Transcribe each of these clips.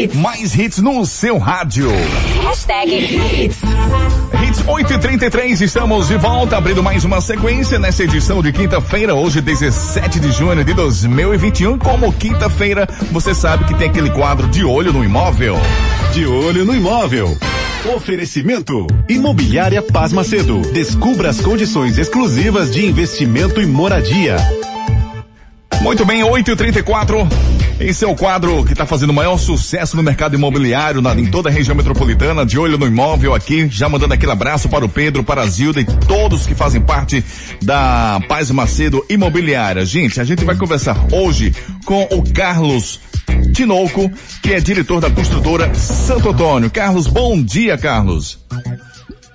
hits. Mais hits no seu rádio. Hashtag Hits. Hits 8 e 33 estamos de volta, abrindo mais uma sequência nessa edição de quinta-feira, hoje 17 de junho de 2021. Como quinta-feira, você sabe que tem aquele quadro de olho no imóvel. De olho no imóvel. Oferecimento. Imobiliária Paz Macedo. Descubra as condições exclusivas de investimento e moradia. Muito bem, 8 e 34 esse é quadro que está fazendo o maior sucesso no mercado imobiliário na, em toda a região metropolitana, de olho no imóvel aqui, já mandando aquele abraço para o Pedro, para a Zilda e todos que fazem parte da Paz Macedo Imobiliária. Gente, a gente vai conversar hoje com o Carlos Tinoco, que é diretor da construtora Santo Antônio. Carlos, bom dia, Carlos.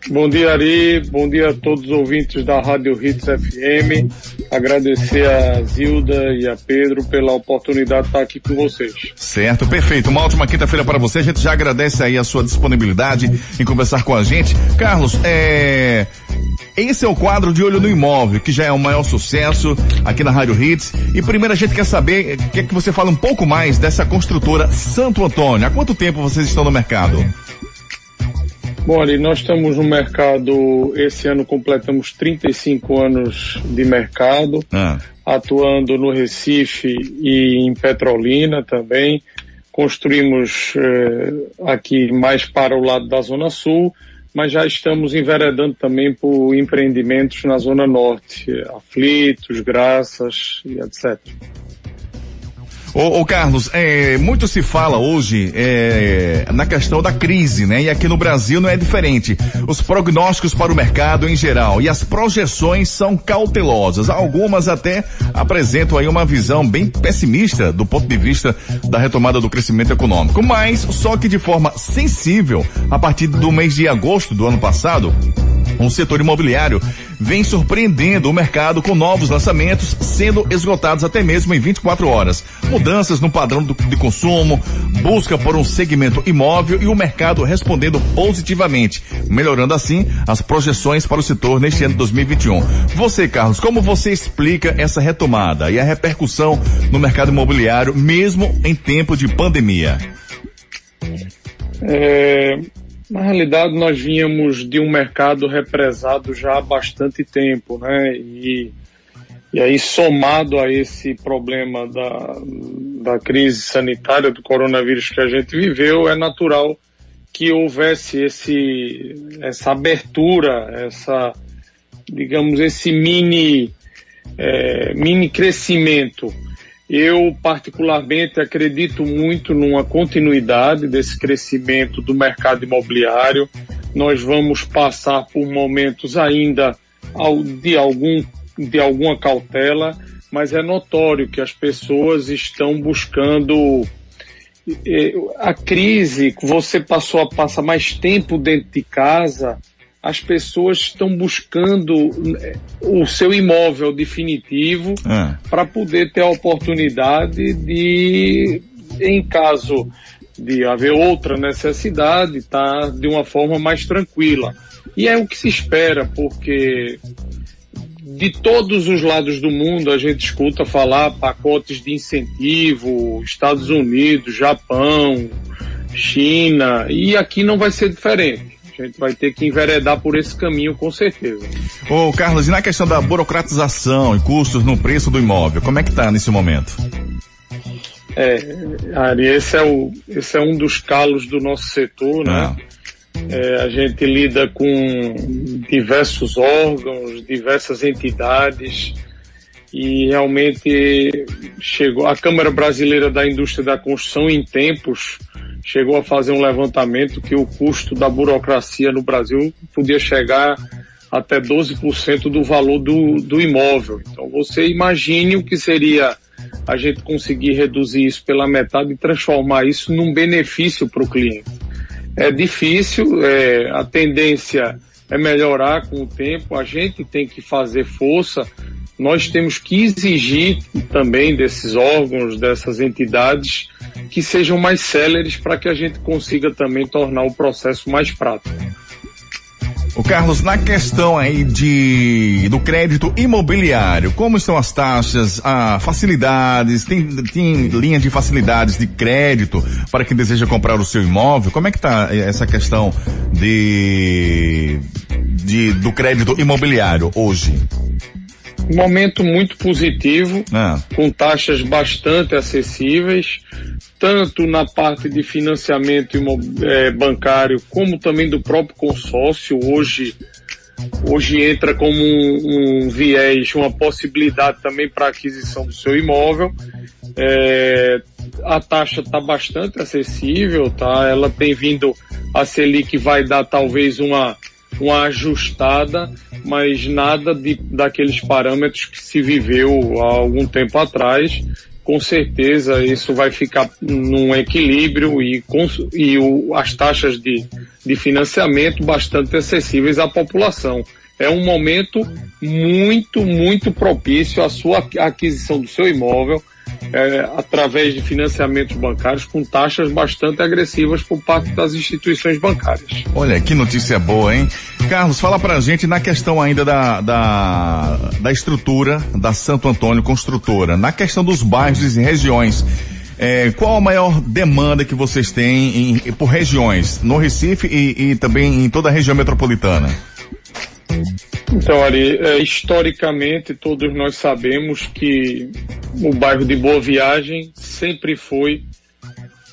Bom dia, Ari. Bom dia a todos os ouvintes da Rádio Hits FM. Agradecer a Zilda e a Pedro pela oportunidade de estar aqui com vocês. Certo, perfeito. Uma ótima quinta-feira para você. A gente já agradece aí a sua disponibilidade em conversar com a gente. Carlos, é... Esse é o quadro de Olho no Imóvel, que já é o maior sucesso aqui na Rádio Hits. E primeiro a gente quer saber, quer que você fale um pouco mais dessa construtora Santo Antônio. Há quanto tempo vocês estão no mercado? Bom, ali nós estamos no mercado, esse ano completamos 35 anos de mercado, ah. atuando no Recife e em Petrolina também. Construímos eh, aqui mais para o lado da Zona Sul, mas já estamos enveredando também por empreendimentos na Zona Norte, aflitos, graças e etc. Ô, ô Carlos, é, muito se fala hoje é, na questão da crise, né? E aqui no Brasil não é diferente. Os prognósticos para o mercado em geral e as projeções são cautelosas. Algumas até apresentam aí uma visão bem pessimista do ponto de vista da retomada do crescimento econômico. Mas só que de forma sensível, a partir do mês de agosto do ano passado, o setor imobiliário vem surpreendendo o mercado com novos lançamentos sendo esgotados até mesmo em 24 horas. Mudanças no padrão do, de consumo, busca por um segmento imóvel e o mercado respondendo positivamente, melhorando assim as projeções para o setor neste ano de 2021. Você, Carlos, como você explica essa retomada e a repercussão no mercado imobiliário mesmo em tempo de pandemia? É, na realidade, nós vínhamos de um mercado represado já há bastante tempo, né? E, e aí, somado a esse problema da, da crise sanitária do coronavírus que a gente viveu, é natural que houvesse esse, essa abertura, essa, digamos, esse mini, é, mini crescimento eu, particularmente, acredito muito numa continuidade desse crescimento do mercado imobiliário. Nós vamos passar por momentos ainda de, algum, de alguma cautela, mas é notório que as pessoas estão buscando eh, a crise, você passou a passar mais tempo dentro de casa, as pessoas estão buscando eh, o seu imóvel definitivo ah. para poder ter a oportunidade de, em caso de haver outra necessidade, estar tá, de uma forma mais tranquila. E é o que se espera, porque de todos os lados do mundo a gente escuta falar pacotes de incentivo, Estados Unidos, Japão, China, e aqui não vai ser diferente. A gente vai ter que enveredar por esse caminho com certeza. Ô Carlos, e na questão da burocratização e custos no preço do imóvel, como é que está nesse momento? É, Ari, esse é, o, esse é um dos calos do nosso setor, né? Ah. É, a gente lida com diversos órgãos, diversas entidades e realmente chegou a Câmara Brasileira da Indústria da Construção em tempos chegou a fazer um levantamento que o custo da burocracia no Brasil podia chegar até 12% do valor do, do imóvel. Então você imagine o que seria a gente conseguir reduzir isso pela metade e transformar isso num benefício para o cliente. É difícil, é, a tendência é melhorar com o tempo, a gente tem que fazer força, nós temos que exigir também desses órgãos, dessas entidades, que sejam mais céleres para que a gente consiga também tornar o processo mais prático. O Carlos, na questão aí de do crédito imobiliário, como estão as taxas, a facilidades, tem, tem linha de facilidades de crédito para quem deseja comprar o seu imóvel? Como é que está essa questão de, de do crédito imobiliário hoje? Um momento muito positivo, ah. com taxas bastante acessíveis, tanto na parte de financiamento é, bancário como também do próprio consórcio. Hoje, hoje entra como um, um viés, uma possibilidade também para aquisição do seu imóvel. É, a taxa está bastante acessível, tá? Ela tem vindo a Selic vai dar talvez uma uma ajustada, mas nada de, daqueles parâmetros que se viveu há algum tempo atrás. Com certeza isso vai ficar num equilíbrio e, e o, as taxas de, de financiamento bastante acessíveis à população. É um momento muito, muito propício à sua aquisição do seu imóvel, é, através de financiamentos bancários com taxas bastante agressivas por parte das instituições bancárias. Olha, que notícia boa, hein? Carlos, fala pra gente na questão ainda da, da, da estrutura da Santo Antônio Construtora, na questão dos bairros e regiões. É, qual a maior demanda que vocês têm em, por regiões, no Recife e, e também em toda a região metropolitana? Então, Ari, é, historicamente todos nós sabemos que o bairro de Boa Viagem sempre foi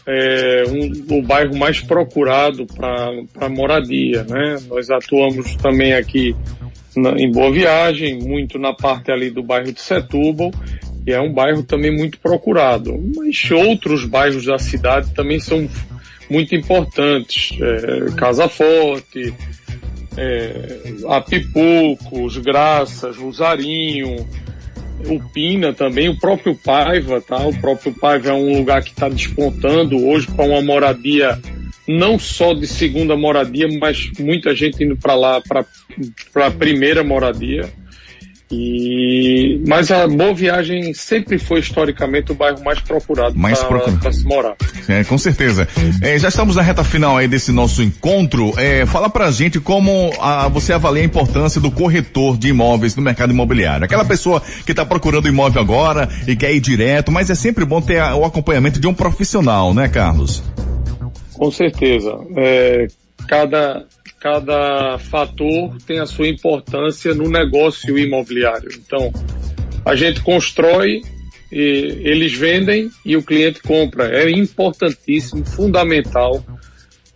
é, um, o bairro mais procurado para moradia, né? Nós atuamos também aqui na, em Boa Viagem, muito na parte ali do bairro de Setúbal, e é um bairro também muito procurado. Mas outros bairros da cidade também são muito importantes, é, Casa Forte, é, Apipucos, Graças, Rosarinho, o Pina também, o próprio Paiva, tá? O próprio Paiva é um lugar que está despontando hoje para uma moradia não só de segunda moradia, mas muita gente indo para lá para a primeira moradia. E, mas a Boa Viagem sempre foi historicamente o bairro mais procurado para se morar. É, com certeza. É, já estamos na reta final aí desse nosso encontro. É, fala pra gente como a, você avalia a importância do corretor de imóveis no mercado imobiliário. Aquela pessoa que está procurando imóvel agora e quer ir direto, mas é sempre bom ter a, o acompanhamento de um profissional, né, Carlos? Com certeza. É, cada cada fator tem a sua importância no negócio imobiliário. Então, a gente constrói, eles vendem e o cliente compra. É importantíssimo, fundamental.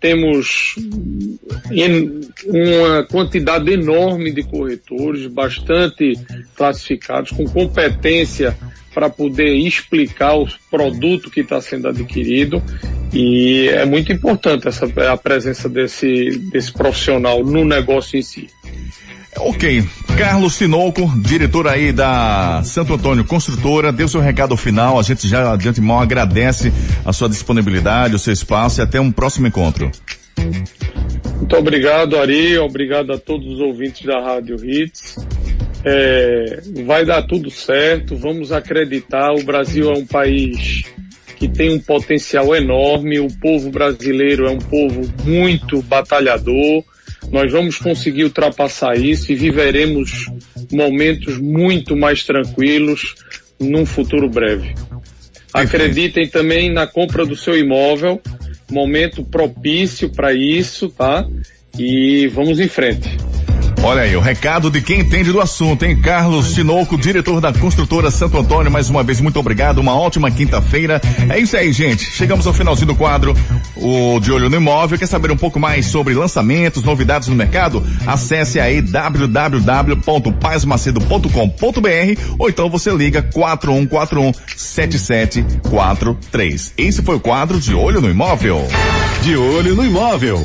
Temos uma quantidade enorme de corretores, bastante classificados, com competência para poder explicar o produto que está sendo adquirido e é muito importante essa, a presença desse, desse profissional no negócio em si. Ok. Carlos Sinoco, diretor aí da Santo Antônio Construtora, deu seu recado final. A gente já de antemão agradece a sua disponibilidade, o seu espaço e até um próximo encontro. Muito obrigado, Ari. Obrigado a todos os ouvintes da Rádio Hits. É, vai dar tudo certo, vamos acreditar. O Brasil é um país que tem um potencial enorme. O povo brasileiro é um povo muito batalhador. Nós vamos conseguir ultrapassar isso e viveremos momentos muito mais tranquilos num futuro breve. Acreditem também na compra do seu imóvel, momento propício para isso, tá? E vamos em frente. Olha aí, o recado de quem entende do assunto, hein? Carlos Tinoco, diretor da construtora Santo Antônio, mais uma vez, muito obrigado, uma ótima quinta-feira. É isso aí, gente. Chegamos ao finalzinho do quadro, o De Olho no Imóvel. Quer saber um pouco mais sobre lançamentos, novidades no mercado? Acesse aí www.paismacedo.com.br ou então você liga 4141 7743. Esse foi o quadro De Olho no Imóvel. De Olho no Imóvel.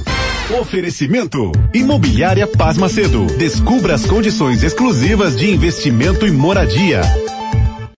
Oferecimento. Imobiliária Paz Macedo. Descubra as condições exclusivas de investimento e moradia.